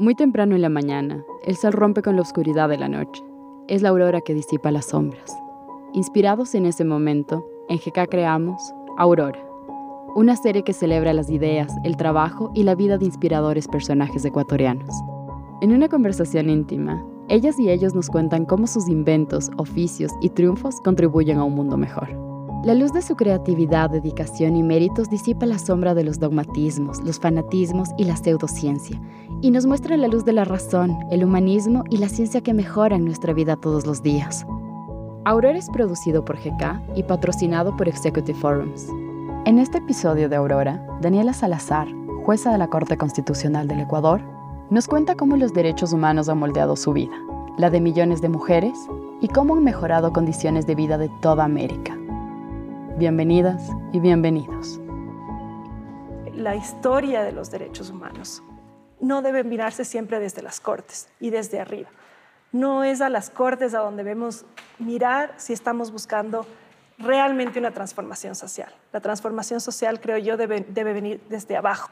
Muy temprano en la mañana, el sol rompe con la oscuridad de la noche. Es la aurora que disipa las sombras. Inspirados en ese momento, en GK creamos Aurora, una serie que celebra las ideas, el trabajo y la vida de inspiradores personajes ecuatorianos. En una conversación íntima, ellas y ellos nos cuentan cómo sus inventos, oficios y triunfos contribuyen a un mundo mejor. La luz de su creatividad, dedicación y méritos disipa la sombra de los dogmatismos, los fanatismos y la pseudociencia, y nos muestra la luz de la razón, el humanismo y la ciencia que mejoran nuestra vida todos los días. Aurora es producido por GK y patrocinado por Executive Forums. En este episodio de Aurora, Daniela Salazar, jueza de la Corte Constitucional del Ecuador, nos cuenta cómo los derechos humanos han moldeado su vida, la de millones de mujeres y cómo han mejorado condiciones de vida de toda América. Bienvenidas y bienvenidos. La historia de los derechos humanos no debe mirarse siempre desde las cortes y desde arriba. No es a las cortes a donde debemos mirar si estamos buscando realmente una transformación social. La transformación social, creo yo, debe venir desde abajo,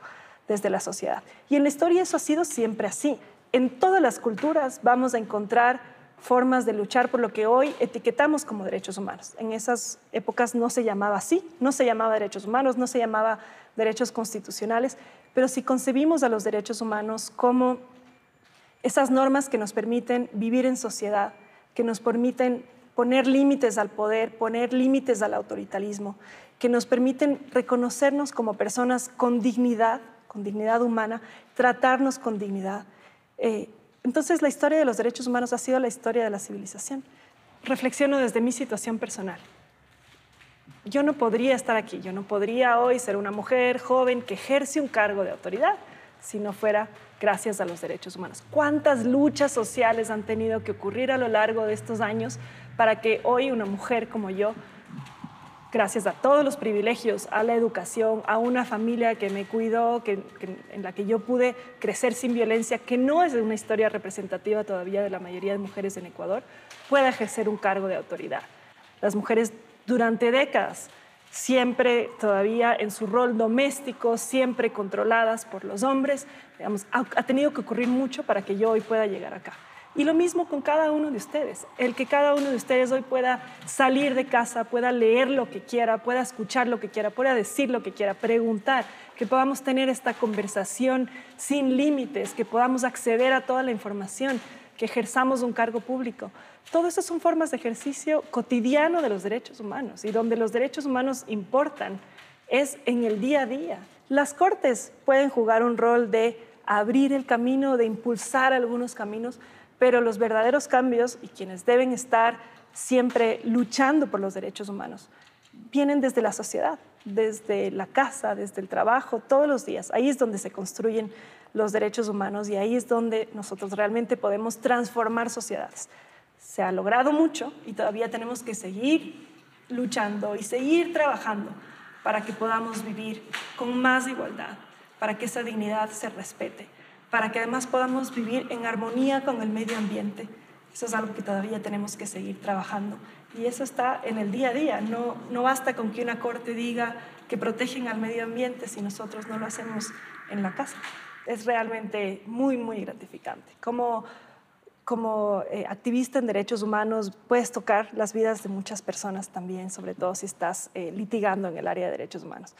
desde la sociedad. Y en la historia eso ha sido siempre así. En todas las culturas vamos a encontrar formas de luchar por lo que hoy etiquetamos como derechos humanos. En esas épocas no se llamaba así, no se llamaba derechos humanos, no se llamaba derechos constitucionales, pero si concebimos a los derechos humanos como esas normas que nos permiten vivir en sociedad, que nos permiten poner límites al poder, poner límites al autoritarismo, que nos permiten reconocernos como personas con dignidad, con dignidad humana, tratarnos con dignidad. Eh, entonces la historia de los derechos humanos ha sido la historia de la civilización. Reflexiono desde mi situación personal. Yo no podría estar aquí, yo no podría hoy ser una mujer joven que ejerce un cargo de autoridad si no fuera gracias a los derechos humanos. ¿Cuántas luchas sociales han tenido que ocurrir a lo largo de estos años para que hoy una mujer como yo, gracias a todos los privilegios, a la educación, a una familia que me cuidó, que, en la que yo pude crecer sin violencia, que no es una historia representativa todavía de la mayoría de mujeres en Ecuador, pueda ejercer un cargo de autoridad? Las mujeres durante décadas siempre todavía en su rol doméstico, siempre controladas por los hombres. Digamos, ha, ha, tenido que ocurrir mucho para que yo hoy pueda llegar acá. Y lo mismo con cada uno de ustedes, el que cada uno de ustedes hoy pueda salir de casa, pueda leer lo que quiera, pueda escuchar lo que quiera, pueda decir lo que quiera, preguntar, que podamos tener esta conversación sin límites, que podamos acceder a toda la información, que ejerzamos un cargo público. Todo eso son formas de ejercicio cotidiano de los derechos humanos y donde los derechos humanos importan es en el día a día. Las cortes pueden jugar un rol de abrir el camino, de impulsar algunos caminos, pero los verdaderos cambios y quienes deben estar siempre luchando por los derechos humanos vienen desde la sociedad, desde la casa, desde el trabajo, todos los días. Ahí es donde se construyen los derechos humanos y ahí es donde nosotros realmente podemos transformar sociedades se ha logrado mucho y todavía tenemos que seguir luchando y seguir trabajando para que podamos vivir con más igualdad, para que esa dignidad se respete, para que además podamos vivir en armonía con el medio ambiente. Eso es algo que todavía tenemos que seguir trabajando. Y eso está en el día a día. No, no basta con que una corte diga que protegen al medio ambiente si nosotros no lo hacemos en la casa. Es realmente muy, muy gratificante. Como como eh, activista en derechos humanos puedes tocar las vidas de muchas personas también, sobre todo si estás eh, litigando en el área de derechos humanos.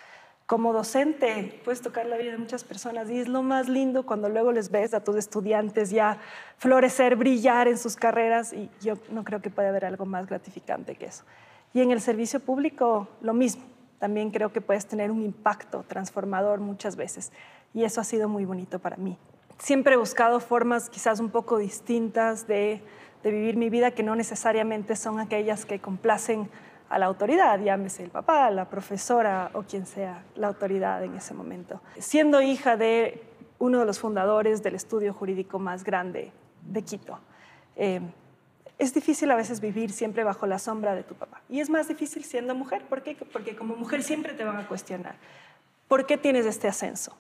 Como docente puedes tocar la vida de muchas personas y es lo más lindo cuando luego les ves a tus estudiantes ya florecer, brillar en sus carreras y yo no creo que pueda haber algo más gratificante que eso. Y en el servicio público lo mismo, también creo que puedes tener un impacto transformador muchas veces y eso ha sido muy bonito para mí siempre he buscado formas quizás un poco distintas de, vivir mi vida que no necesariamente son aquellas que complacen a la autoridad, llámese el papá, la profesora o quien sea la autoridad en ese momento. Siendo hija de uno de los fundadores del estudio jurídico más grande de Quito, eh, es difícil a veces vivir siempre bajo la sombra de tu papá. Y es más difícil siendo mujer. ¿Por? Porque como mujer siempre te van a cuestionar. ¿Por qué tienes este ascenso?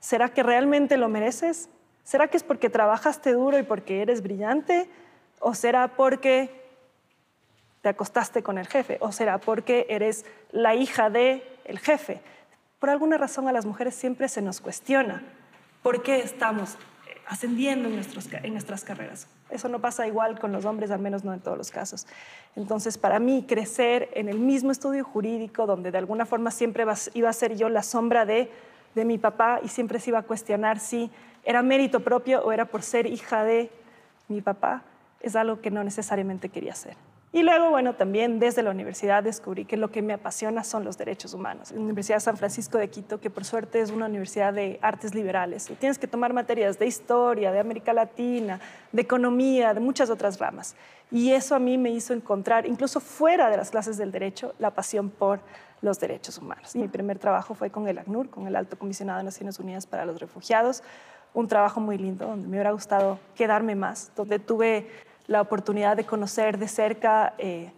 ¿Será que realmente lo mereces? ¿Será que es porque trabajaste duro y porque eres brillante? ¿O será porque te acostaste con el jefe? ¿O será porque eres la hija del el jefe? Por alguna razón a las mujeres siempre se nos cuestiona por qué estamos ascendiendo en, nuestros, en nuestras carreras. Eso no pasa igual con los hombres, al menos no en todos los casos. Entonces, para mí, crecer en el mismo estudio jurídico, donde de alguna forma siempre iba a ser yo la sombra de, de mi papá y siempre se iba a cuestionar si era mérito propio o era por ser hija de mi papá, es algo que no necesariamente quería hacer. Y luego, bueno, también desde la universidad descubrí que lo que me apasiona son los derechos humanos. La Universidad de San Francisco de Quito, que por suerte es una universidad de artes liberales, y tienes que tomar materias de historia, de América Latina, de economía, de muchas otras ramas. Y eso a mí me hizo encontrar, incluso fuera de las clases del derecho, la pasión por los derechos humanos. Y mi primer trabajo fue con el ACNUR, con el Alto Comisionado de Naciones Unidas para los Refugiados, un trabajo muy lindo, donde me hubiera gustado quedarme más, donde tuve la oportunidad de conocer de cerca eh,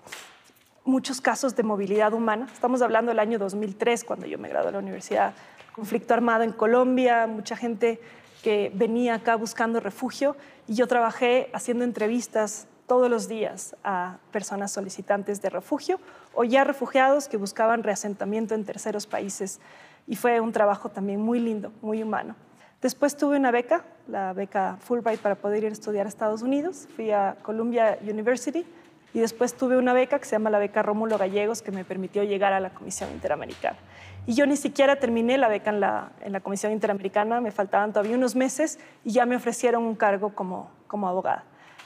muchos casos de movilidad humana. Estamos hablando del año 2003, cuando yo me gradué de la universidad. Conflicto armado en Colombia, mucha gente que venía acá buscando refugio y yo trabajé haciendo entrevistas todos los días a personas solicitantes de refugio o ya refugiados que buscaban reasentamiento en terceros países. Y fue un trabajo también muy lindo, muy humano. Después tuve una beca, la beca Fulbright para poder ir a estudiar a Estados Unidos. Fui a Columbia University y después tuve una beca que se llama la beca Rómulo Gallegos que me permitió llegar a la Comisión Interamericana. Y yo ni siquiera terminé la beca en la, en la Comisión Interamericana, me faltaban todavía unos meses y ya me ofrecieron un cargo como, como abogada.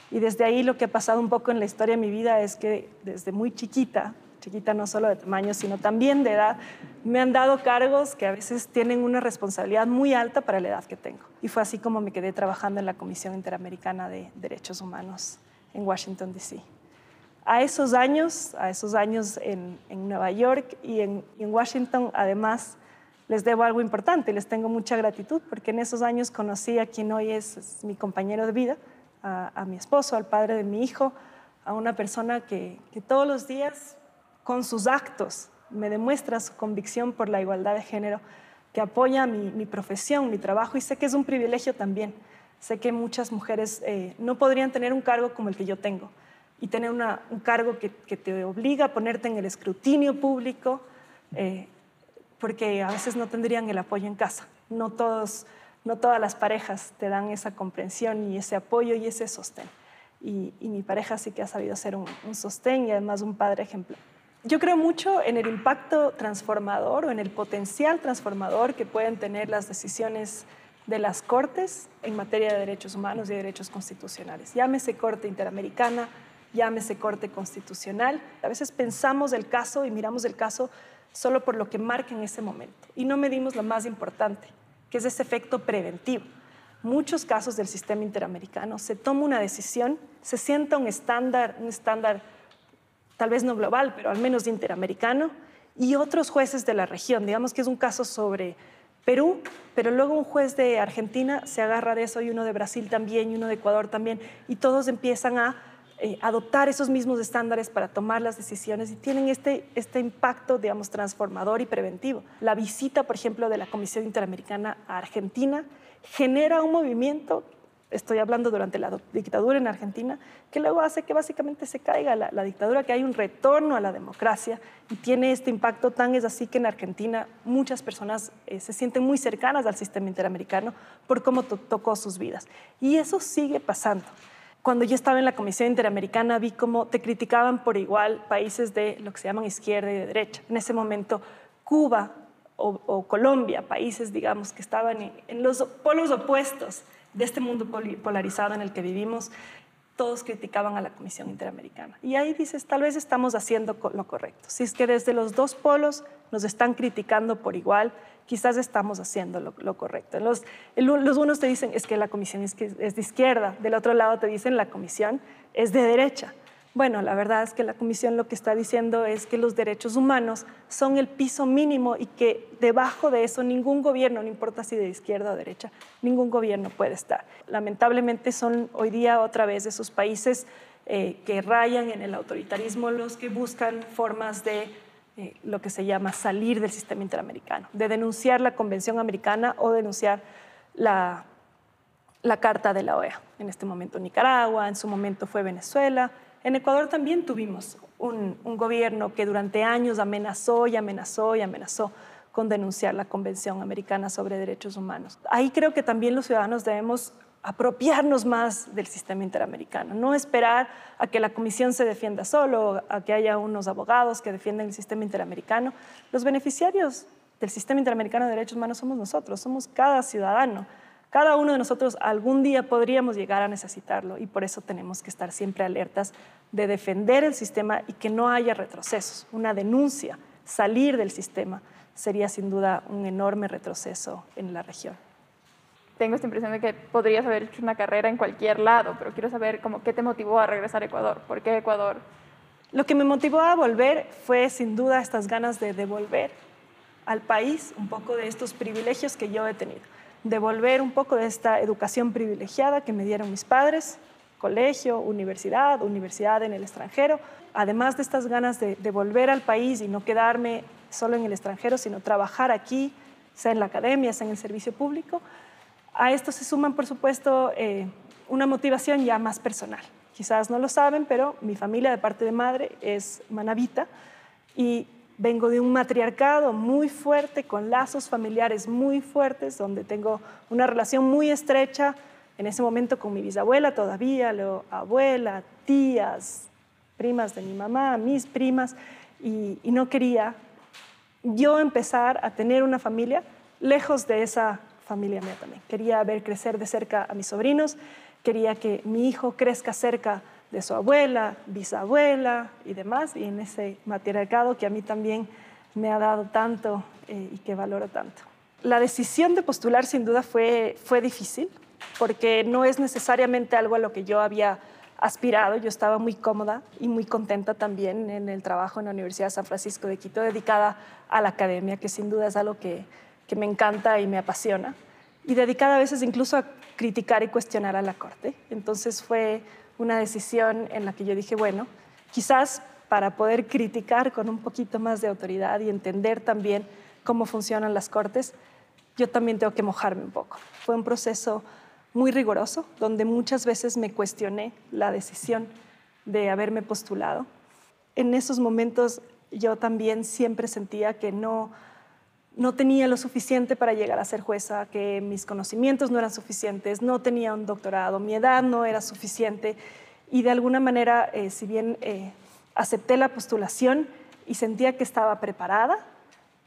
Y desde ahí lo que ha pasado un poco en la historia de mi vida es que desde muy chiquita chiquita no solo de tamaño, sino también de edad, me han dado cargos que a veces tienen una responsabilidad muy alta para la edad que tengo. Y fue así como me quedé trabajando en la Comisión Interamericana de Derechos Humanos en Washington, D.C. A esos años, a esos años en, Nueva York y en, Washington, además, les debo algo importante, les tengo mucha gratitud, porque en esos años conocí a quien hoy es, mi compañero de vida, a, mi esposo, al padre de mi hijo, a una persona que todos los días con sus actos me demuestra su convicción por la igualdad de género, que apoya mi, profesión, mi trabajo y sé que es un privilegio también. Sé que muchas mujeres eh, no podrían tener un cargo como el que yo tengo y tener un cargo que, te obliga a ponerte en el escrutinio público, eh, porque a veces no tendrían el apoyo en casa. No, todos, no todas las parejas te dan esa comprensión y ese apoyo y ese sostén. Y, mi pareja sí que ha sabido ser un, un sostén y además un padre ejemplar. Yo creo mucho en el impacto transformador o en el potencial transformador que pueden tener las decisiones de las Cortes en materia de derechos humanos y derechos constitucionales. Llámese Corte Interamericana, llámese Corte Constitucional. A veces pensamos el caso y miramos el caso solo por lo que marca en ese momento y no medimos lo más importante, que es ese efecto preventivo. Muchos casos del sistema interamericano se toma una decisión, se sienta un estándar, un estándar tal vez no global, pero al menos interamericano, y otros jueces de la región. Digamos que es un caso sobre Perú, pero luego un juez de Argentina se agarra de eso y uno de Brasil también y uno de Ecuador también, y todos empiezan a eh, adoptar esos mismos estándares para tomar las decisiones y tienen este, este impacto, digamos, transformador y preventivo. La visita, por ejemplo, de la Comisión Interamericana a Argentina genera un movimiento estoy hablando durante la dictadura en Argentina, que luego hace que básicamente se caiga la, dictadura, que hay un retorno a la democracia y tiene este impacto tan es así que en Argentina muchas personas eh, se sienten muy cercanas al sistema interamericano por cómo tocó sus vidas. Y eso sigue pasando. Cuando yo estaba en la Comisión Interamericana vi cómo te criticaban por igual países de lo que se llaman izquierda y de derecha. En ese momento Cuba o, Colombia, países digamos que estaban en los polos opuestos de este mundo polarizado en el que vivimos, todos criticaban a la Comisión Interamericana. Y ahí dices, tal vez estamos haciendo lo correcto. Si es que desde los dos polos nos están criticando por igual, quizás estamos haciendo lo, correcto. Los, unos te dicen, es que la Comisión es de izquierda, del otro lado te dicen, la Comisión es de derecha. Bueno, la verdad es que la Comisión lo que está diciendo es que los derechos humanos son el piso mínimo y que debajo de eso ningún gobierno, no importa si de izquierda o derecha, ningún gobierno puede estar. Lamentablemente son hoy día otra vez esos países eh, que rayan en el autoritarismo los que buscan formas de eh, lo que se llama salir del sistema interamericano, de denunciar la Convención Americana o denunciar la, la Carta de la OEA. En este momento Nicaragua, en su momento fue Venezuela en Ecuador también tuvimos un, gobierno que durante años amenazó y amenazó y amenazó con denunciar la Convención Americana sobre Derechos Humanos. Ahí creo que también los ciudadanos debemos apropiarnos más del sistema interamericano, no esperar a que la comisión se defienda solo, a que haya unos abogados que defiendan el sistema interamericano. Los beneficiarios del sistema interamericano de derechos humanos somos nosotros, somos cada ciudadano. Cada uno de nosotros algún día podríamos llegar a necesitarlo y por eso tenemos que estar siempre alertas de defender el sistema y que no haya retrocesos. Una denuncia, salir del sistema, sería sin duda un enorme retroceso en la región tengo esta impresión de que podrías haber hecho una carrera en cualquier lado, pero quiero saber cómo, qué te motivó a regresar a Ecuador, por qué Ecuador. Lo que me motivó a volver fue sin duda estas ganas de devolver al país un poco de estos privilegios que yo he tenido, devolver un poco de esta educación privilegiada que me dieron mis padres, colegio, universidad, universidad en el extranjero, además de estas ganas de, de volver al país y no quedarme solo en el extranjero, sino trabajar aquí, sea en la academia, sea en el servicio público, a esto se suman, por supuesto, eh, una motivación ya más personal. Quizás no lo saben, pero mi familia de parte de madre es manabita y vengo de un matriarcado muy fuerte, con lazos familiares muy fuertes, donde tengo una relación muy estrecha en ese momento con mi bisabuela todavía, luego abuela, tías, primas de mi mamá, mis primas, y no quería yo empezar a tener una familia lejos de esa familia mía también. Quería ver crecer de cerca a mis sobrinos, quería que mi hijo crezca cerca de su abuela, bisabuela y demás, y en ese matriarcado que a mí también me ha dado tanto eh, y que valoro tanto. La decisión de postular sin duda fue, fue difícil, porque no es necesariamente algo a lo que yo había aspirado. Yo estaba muy cómoda y muy contenta también en el trabajo en la Universidad de San Francisco de Quito, dedicada a la academia, que sin duda es algo que, que me encanta y me apasiona, y dedicada a veces incluso a criticar y cuestionar a la Corte. Entonces fue una decisión en la que yo dije, bueno, quizás para poder criticar con un poquito más de autoridad y entender también cómo funcionan las Cortes, yo también tengo que mojarme un poco. Fue un proceso muy riguroso, donde muchas veces me cuestioné la decisión de haberme postulado. En esos momentos yo también siempre sentía que no no tenía lo suficiente para llegar a ser jueza, que mis conocimientos no eran suficientes, no tenía un doctorado, mi edad no era suficiente y de alguna manera, eh, si bien eh, acepté la postulación y sentía que estaba preparada,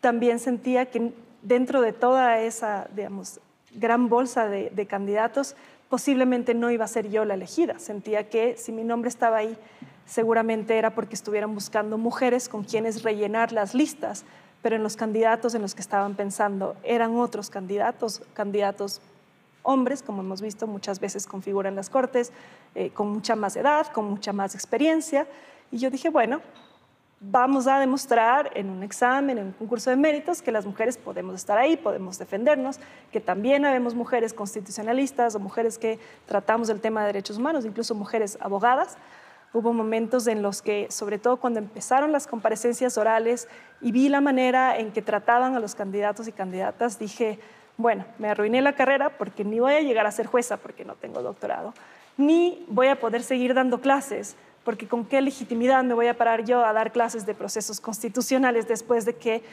también sentía que dentro de toda esa, digamos, gran bolsa de, de candidatos, posiblemente no iba a ser yo la elegida. Sentía que si mi nombre estaba ahí, seguramente era porque estuvieran buscando mujeres con quienes rellenar las listas pero en los candidatos en los que estaban pensando eran otros candidatos, candidatos hombres, como hemos visto muchas veces configuran las cortes, eh, con mucha más edad, con mucha más experiencia. Y yo dije, bueno, vamos a demostrar en un examen, en un concurso de méritos, que las mujeres podemos estar ahí, podemos defendernos, que también habemos mujeres constitucionalistas o mujeres que tratamos el tema de derechos humanos, incluso mujeres abogadas. Hubo momentos en los que, sobre todo cuando empezaron las comparecencias orales y vi la manera en que trataban a los candidatos y candidatas, dije, bueno, me arruiné la carrera porque ni voy a llegar a ser jueza porque no tengo doctorado, ni voy a poder seguir dando clases porque con qué legitimidad me voy a parar yo a dar clases de procesos constitucionales después de que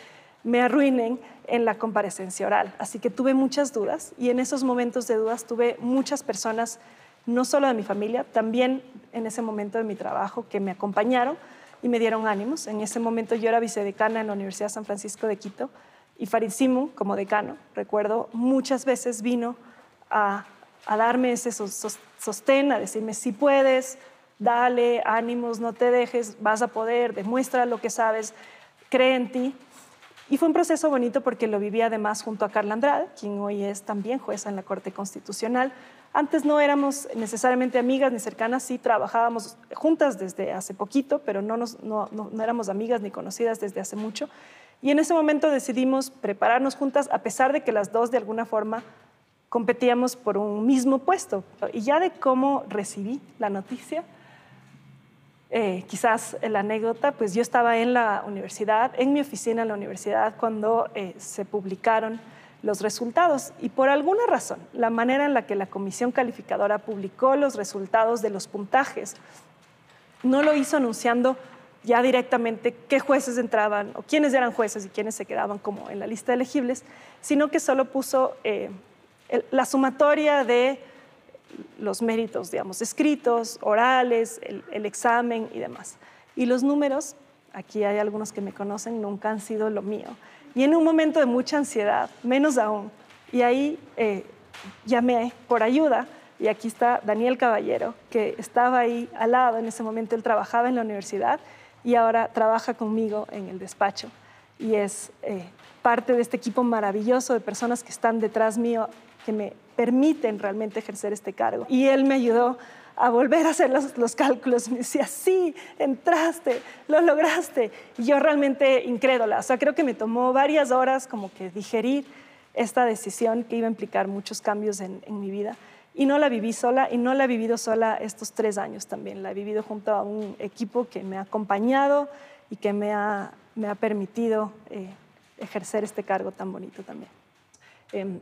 me arruinen en la comparecencia oral. Así que tuve muchas dudas y en esos momentos de dudas tuve muchas personas no solo de mi familia, también en ese momento de mi trabajo, que me acompañaron y me dieron ánimos. En ese momento yo era vicedecana en la Universidad de San Francisco de Quito y Farid Simon, como decano, recuerdo, muchas veces vino a, darme ese sostén, a decirme, si puedes, dale, ánimos, no te dejes, vas a poder, demuestra lo que sabes, cree en ti. Y fue un proceso bonito porque lo viví además junto a Carla Andrade, quien hoy es también jueza en la Corte Constitucional, antes no éramos necesariamente amigas ni cercanas, sí trabajábamos juntas desde hace poquito, pero no, éramos amigas ni conocidas desde hace mucho. Y en ese momento decidimos prepararnos juntas, a pesar de que las dos de alguna forma competíamos por un mismo puesto. Y ya de cómo recibí la noticia, eh, quizás la anécdota, pues yo estaba en la universidad, en mi oficina en la universidad, cuando eh, se publicaron los resultados. Y por alguna razón, la manera en la que la comisión calificadora publicó los resultados de los puntajes no lo hizo anunciando ya directamente qué jueces entraban o quiénes eran jueces y quiénes se quedaban como en la lista de elegibles, sino que solo puso eh, la sumatoria de los méritos, digamos, escritos, orales, el, examen y demás. Y los números, aquí hay algunos que me conocen, nunca han sido lo mío. Y en un momento de mucha ansiedad, menos aún. Y ahí eh, llamé por ayuda y aquí está Daniel Caballero, que estaba ahí al lado en ese momento, él trabajaba en la universidad y ahora trabaja conmigo en el despacho y es eh, parte de este equipo maravilloso de personas que están detrás mío, que me permiten realmente ejercer este cargo. Y él me ayudó a volver a hacer los, los, cálculos. Me decía, sí, entraste, lo lograste. Y yo realmente incrédula. O sea, creo que me tomó varias horas como que digerir esta decisión que iba a implicar muchos cambios en, en mi vida. Y no la viví sola y no la he vivido sola estos tres años también. La he vivido junto a un equipo que me ha acompañado y que me ha, me ha permitido eh, ejercer este cargo tan bonito también. Em,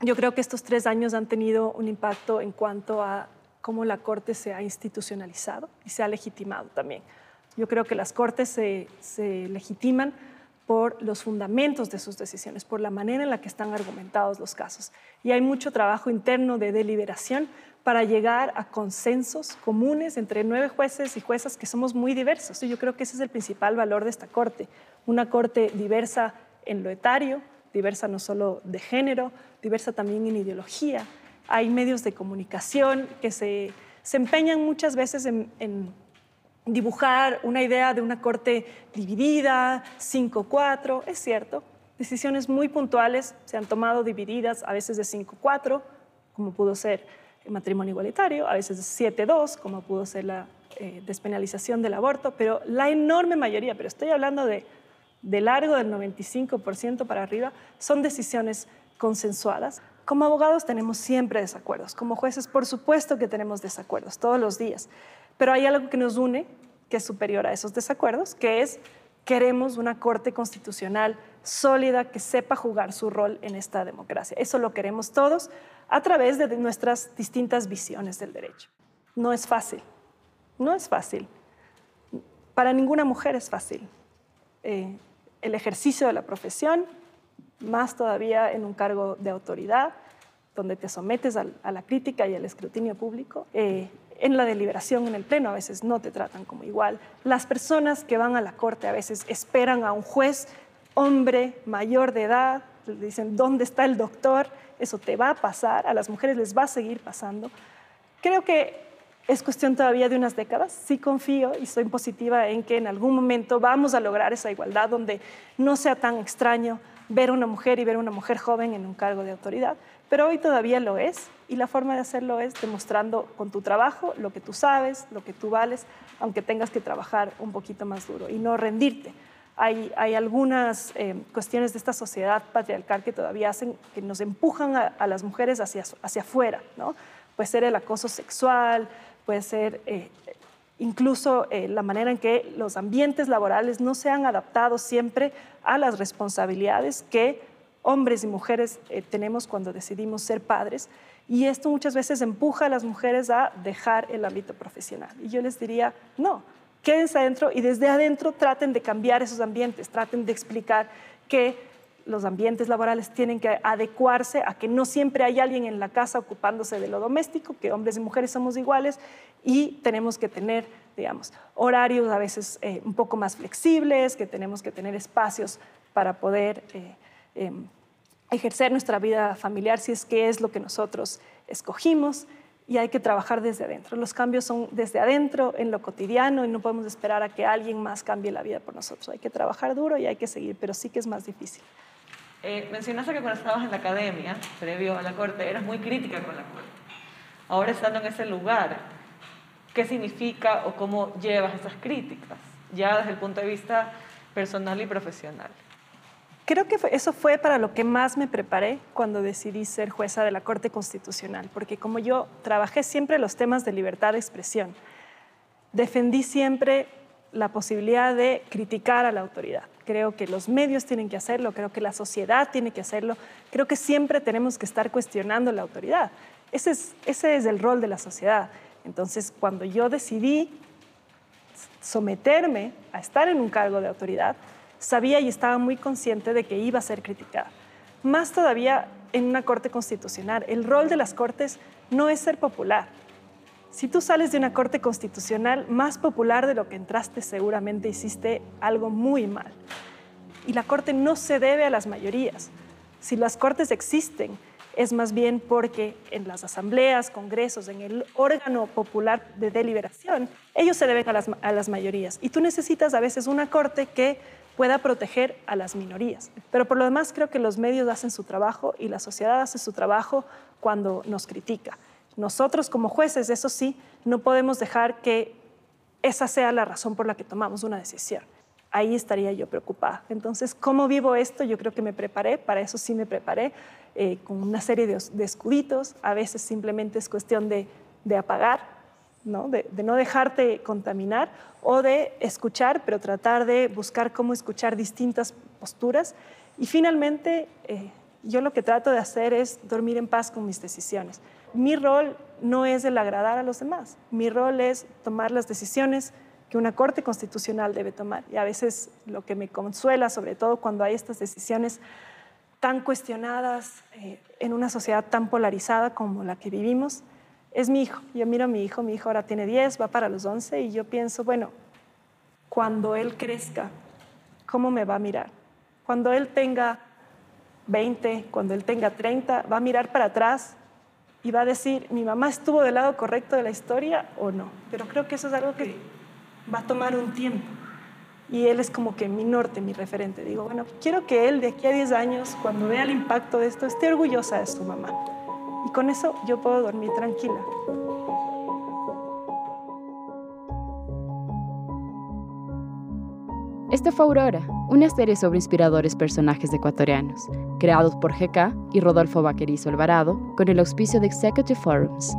yo creo que estos tres años han tenido un impacto en cuanto a cómo la Corte se ha institucionalizado y se ha legitimado también. Yo creo que las Cortes se, legitiman por los fundamentos de sus decisiones, por la manera en la que están argumentados los casos. Y hay mucho trabajo interno de deliberación para llegar a consensos comunes entre nueve jueces y juezas que somos muy diversos. Y yo creo que ese es el principal valor de esta Corte, una Corte diversa en lo etario, diversa no solo de género, diversa también en ideología. Hay medios de comunicación que se, empeñan muchas veces en, dibujar una idea de una corte dividida, 5-4, es cierto. Decisiones muy puntuales se han tomado divididas, a veces de 5-4, como pudo ser el matrimonio igualitario, a veces de 7-2, como pudo ser la eh, despenalización del aborto, pero la enorme mayoría, pero estoy hablando de de largo del 95% para arriba, son decisiones consensuadas. Como abogados tenemos siempre desacuerdos, como jueces por supuesto que tenemos desacuerdos todos los días, pero hay algo que nos une que es superior a esos desacuerdos, que es queremos una corte constitucional sólida que sepa jugar su rol en esta democracia. Eso lo queremos todos a través de nuestras distintas visiones del derecho. No es fácil, no es fácil. Para ninguna mujer es fácil. Eh, el ejercicio de la profesión, más todavía en un cargo de autoridad, donde te sometes a, la crítica y al escrutinio público. Eh, en la deliberación, en el pleno, a veces no te tratan como igual. Las personas que van a la corte a veces esperan a un juez, hombre, mayor de edad, le dicen, ¿dónde está el doctor? Eso te va a pasar, a las mujeres les va a seguir pasando. Creo que es cuestión todavía de unas décadas. Sí confío y estoy positiva en que en algún momento vamos a lograr esa igualdad donde no sea tan extraño ver una mujer y ver una mujer joven en un cargo de autoridad. Pero hoy todavía lo es y la forma de hacerlo es demostrando con tu trabajo lo que tú sabes, lo que tú vales, aunque tengas que trabajar un poquito más duro y no rendirte. Hay, hay algunas eh, cuestiones de esta sociedad patriarcal que todavía hacen, que nos empujan a, a las mujeres hacia, hacia afuera, ¿no? Puede ser el acoso sexual, puede ser eh, incluso eh, la manera en que los ambientes laborales no se han adaptado siempre a las responsabilidades que hombres y mujeres eh, tenemos cuando decidimos ser padres. Y esto muchas veces empuja a las mujeres a dejar el ámbito profesional. Y yo les diría, no, quédense adentro y desde adentro traten de cambiar esos ambientes, traten de explicar que los ambientes laborales tienen que adecuarse a que no siempre hay alguien en la casa ocupándose de lo doméstico, que hombres y mujeres somos iguales y tenemos que tener, digamos, horarios a veces eh, un poco más flexibles, que tenemos que tener espacios para poder eh, em, ejercer nuestra vida familiar si es que es lo que nosotros escogimos y hay que trabajar desde adentro. Los cambios son desde adentro, en lo cotidiano, y no podemos esperar a que alguien más cambie la vida por nosotros. Hay que trabajar duro y hay que seguir, pero sí que es más difícil. Eh, mencionaste que cuando estabas en la academia, previo a la corte, eras muy crítica con la corte. Ahora estando en ese lugar, ¿qué significa o cómo llevas esas críticas, ya desde el punto de vista personal y profesional? Creo que eso fue para lo que más me preparé cuando decidí ser jueza de la Corte Constitucional, porque como yo trabajé siempre los temas de libertad de expresión, defendí siempre la posibilidad de criticar a la autoridad. Creo que los medios tienen que hacerlo, creo que la sociedad tiene que hacerlo, creo que siempre tenemos que estar cuestionando la autoridad. Ese es, ese es el rol de la sociedad. Entonces, cuando yo decidí someterme a estar en un cargo de autoridad, sabía y estaba muy consciente de que iba a ser criticada. Más todavía en una corte constitucional. El rol de las cortes no es ser popular. Si tú sales de una corte constitucional más popular de lo que entraste, seguramente hiciste algo muy mal. Y la corte no se debe a las mayorías. Si las cortes existen, es más bien porque en las asambleas, congresos, en el órgano popular de deliberación, ellos se deben a las, a las mayorías. Y tú necesitas a veces una corte que pueda proteger a las minorías. Pero por lo demás creo que los medios hacen su trabajo y la sociedad hace su trabajo cuando nos critica. Nosotros como jueces, eso sí, no podemos dejar que esa sea la razón por la que tomamos una decisión. Ahí estaría yo preocupada. Entonces, ¿cómo vivo esto? Yo creo que me preparé, para eso sí me preparé, eh, con una serie de, escuditos. A veces simplemente es cuestión de, apagar, ¿no? De, no dejarte contaminar o de escuchar, pero tratar de buscar cómo escuchar distintas posturas. Y finalmente, eh, yo lo que trato de hacer es dormir en paz con mis decisiones mi rol no es el agradar a los demás, mi rol es tomar las decisiones que una Corte Constitucional debe tomar. Y a veces lo que me consuela, sobre todo cuando hay estas decisiones tan cuestionadas eh, en una sociedad tan polarizada como la que vivimos, es mi hijo. Yo miro a mi hijo, mi hijo ahora tiene 10, va para los 11 y yo pienso, bueno, cuando él crezca, ¿cómo me va a mirar? Cuando él tenga 20, cuando él tenga 30, va a mirar para atrás y va a decir, mi mamá estuvo del lado correcto de la historia o no. Pero creo que eso es algo que va a tomar un tiempo. Y él es como que mi norte, mi referente. Digo, bueno, quiero que él de aquí a 10 años, cuando vea el impacto de esto, esté orgullosa de su mamá. Y con eso yo puedo dormir tranquila. Esta fue Aurora, una serie sobre inspiradores personajes ecuatorianos, creados por GK y Rodolfo Vaquerizo Alvarado, con el auspicio de Executive Forums.